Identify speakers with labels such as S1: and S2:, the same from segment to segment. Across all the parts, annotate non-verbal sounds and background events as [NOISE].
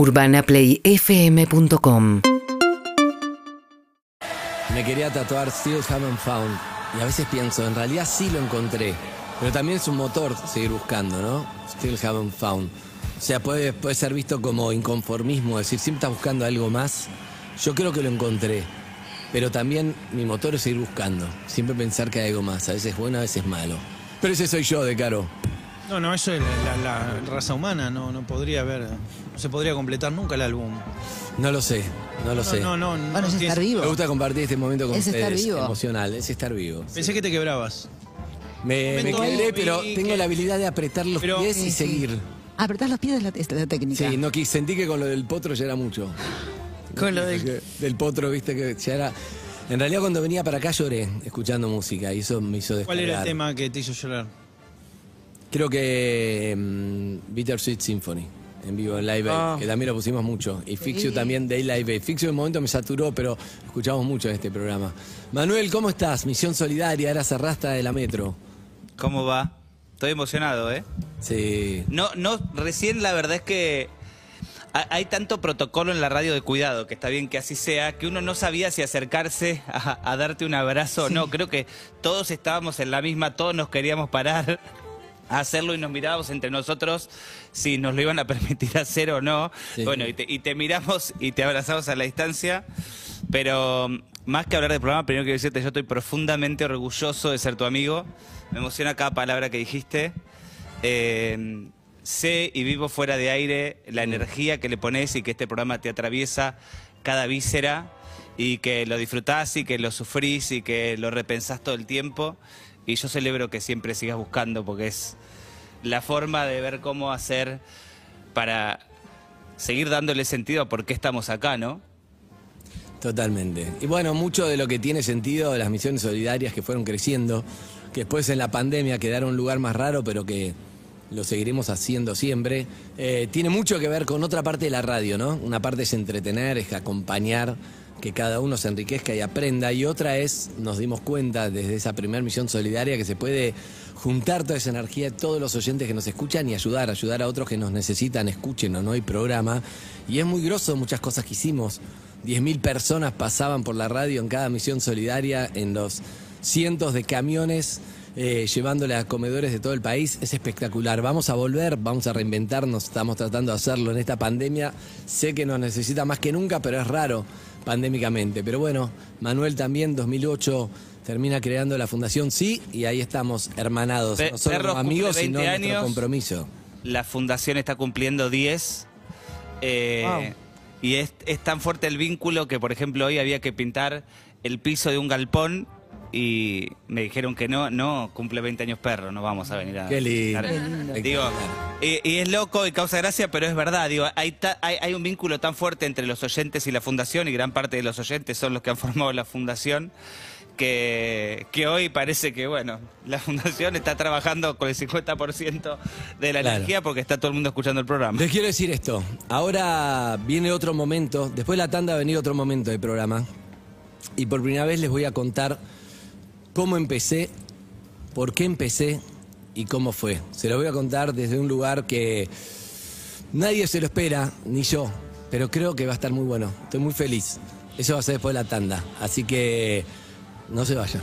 S1: UrbanaPlayFM.com
S2: Me quería tatuar Still Haven't Found. Y a veces pienso, en realidad sí lo encontré. Pero también es un motor seguir buscando, ¿no? Still Haven't Found. O sea, puede, puede ser visto como inconformismo, decir, siempre estás buscando algo más. Yo creo que lo encontré. Pero también mi motor es seguir buscando. Siempre pensar que hay algo más. A veces bueno, a veces malo. Pero ese soy yo, de caro.
S3: No, no, eso es la, la- la raza humana, no, no podría haber, se podría completar nunca el álbum.
S2: No lo sé, no lo sé.
S3: No, no, no.
S4: Bueno, es
S3: no
S4: estar vivo.
S2: Me gusta compartir este momento con
S4: Es estar
S2: ustedes.
S4: vivo.
S2: Emocional, es estar vivo.
S3: Pensé que te quebrabas.
S2: Me, me
S3: Momento ahí
S2: pero
S3: que-
S2: tengo la habilidad de apretar los
S3: Pero-
S2: pies
S4: Sí,
S2: y
S4: sí.
S2: seguir.
S4: Apretar los pies es la, es la técnica.
S2: Sí, no quis- sentí que con lo del potro ya era mucho. [LAUGHS]
S3: Con lo del-
S2: Que- del potro, viste que ya era. En realidad cuando venía para acá lloré escuchando música y eso me hizo descargar.
S3: ¿Cuál era el tema que te hizo llorar?
S2: Creo que mm, Bittersweet Symphony en vivo en Live Aid,
S3: Ah.
S2: que también lo pusimos mucho. Y Fixio también de Live Aid. Fixio en un momento me saturó, pero escuchamos mucho en este programa. Manuel, ¿cómo estás? Misión Solidaria, era cerrasta de la Metro.
S5: ¿Cómo va? Estoy emocionado, ¿eh?
S2: Sí.
S5: No, no, recién la verdad es que ha- hay tanto protocolo en la radio de cuidado, que está bien que así sea, que uno no sabía si acercarse a, a darte un abrazo o no. Creo que todos estábamos en la misma, todos nos queríamos parar a hacerlo y nos mirábamos entre nosotros si nos lo iban a [LAUGHS] permitir hacer o no.
S2: Sí.
S5: Bueno, y te, y te miramos y te abrazamos a la distancia, pero mm, más que hablar del programa, primero quiero decirte, yo estoy profundamente orgulloso de ser tu amigo. Me emociona cada palabra que dijiste. Eh, sé y vivo fuera de aire la energía que le pones y que este programa te atraviesa cada víscera y que lo disfrutás y que lo sufrís y que lo repensás todo el tiempo. Y yo celebro que siempre sigas buscando porque es la forma de ver cómo hacer para seguir dándole sentido a por qué estamos acá, ¿no?
S2: Totalmente. Y bueno, mucho de lo que tiene sentido de las misiones solidarias que fueron creciendo, que después en la pandemia quedaron un lugar más raro, pero que lo seguiremos haciendo siempre, eh, tiene mucho que ver con otra parte de la radio, ¿no? Una parte es entretener, es acompañar, que cada uno se enriquezca y aprenda, y otra es, nos dimos cuenta desde esa primera misión solidaria que se puede juntar toda esa energía de todos los oyentes que nos escuchan y ayudar, ayudar a otros que nos necesitan, escuchen o no hay programa. Y es muy grosso muchas cosas que hicimos. 10.000 personas pasaban por la radio en cada misión solidaria, en los cientos de camiones eh, llevándole a comedores de todo el país. Es espectacular. Vamos a volver, vamos a reinventarnos, estamos tratando de hacerlo en esta pandemia. Sé que nos necesita más que nunca, pero es raro pandémicamente. Pero bueno, Manuel también, 2008, termina creando la Fundación Sí y ahí estamos, hermanados,
S5: Pe-
S2: no solo
S5: Perros
S2: como amigos, sino
S5: 20
S2: nuestro
S5: años.
S2: compromiso.
S5: La fundación está cumpliendo 10. eh, Y es, es tan fuerte el vínculo que, por ejemplo, hoy había que pintar el piso de un galpón y me dijeron que no, no, cumple 20 años perro, no vamos a venir a...
S2: Qué lindo.
S5: a-
S2: Qué lindo.
S5: Digo, y, y es loco y causa gracia, pero es verdad, digo, hay, ta- hay, hay un vínculo tan fuerte entre los oyentes y la fundación y gran parte de los oyentes son los que han [LAUGHS] formado la fundación. Que, que hoy parece que, bueno, la fundación está trabajando con el 50% de la
S2: Claro.
S5: energía porque está todo el mundo escuchando el programa.
S2: Les quiero decir esto. Ahora viene otro momento. Después de la tanda va a venir otro momento del programa. Y por primera vez les voy a contar cómo empecé, por qué empecé y cómo fue. Se lo voy a contar desde un lugar que nadie se lo espera, ni yo. Pero creo que va a estar muy bueno. Estoy muy feliz. Eso va a ser después de la tanda. Así que no se vayan.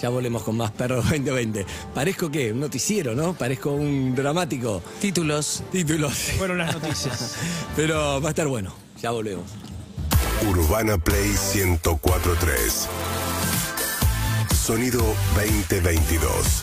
S2: Ya volvemos con más Perros 2020. Parezco qué? Un noticiero, ¿no? Parezco un dramático.
S3: Títulos.
S2: Títulos.
S3: Fueron las noticias. [LAUGHS]
S2: Pero va a estar bueno. Ya volvemos.
S6: Urbana Play 1043. Sonido 2022.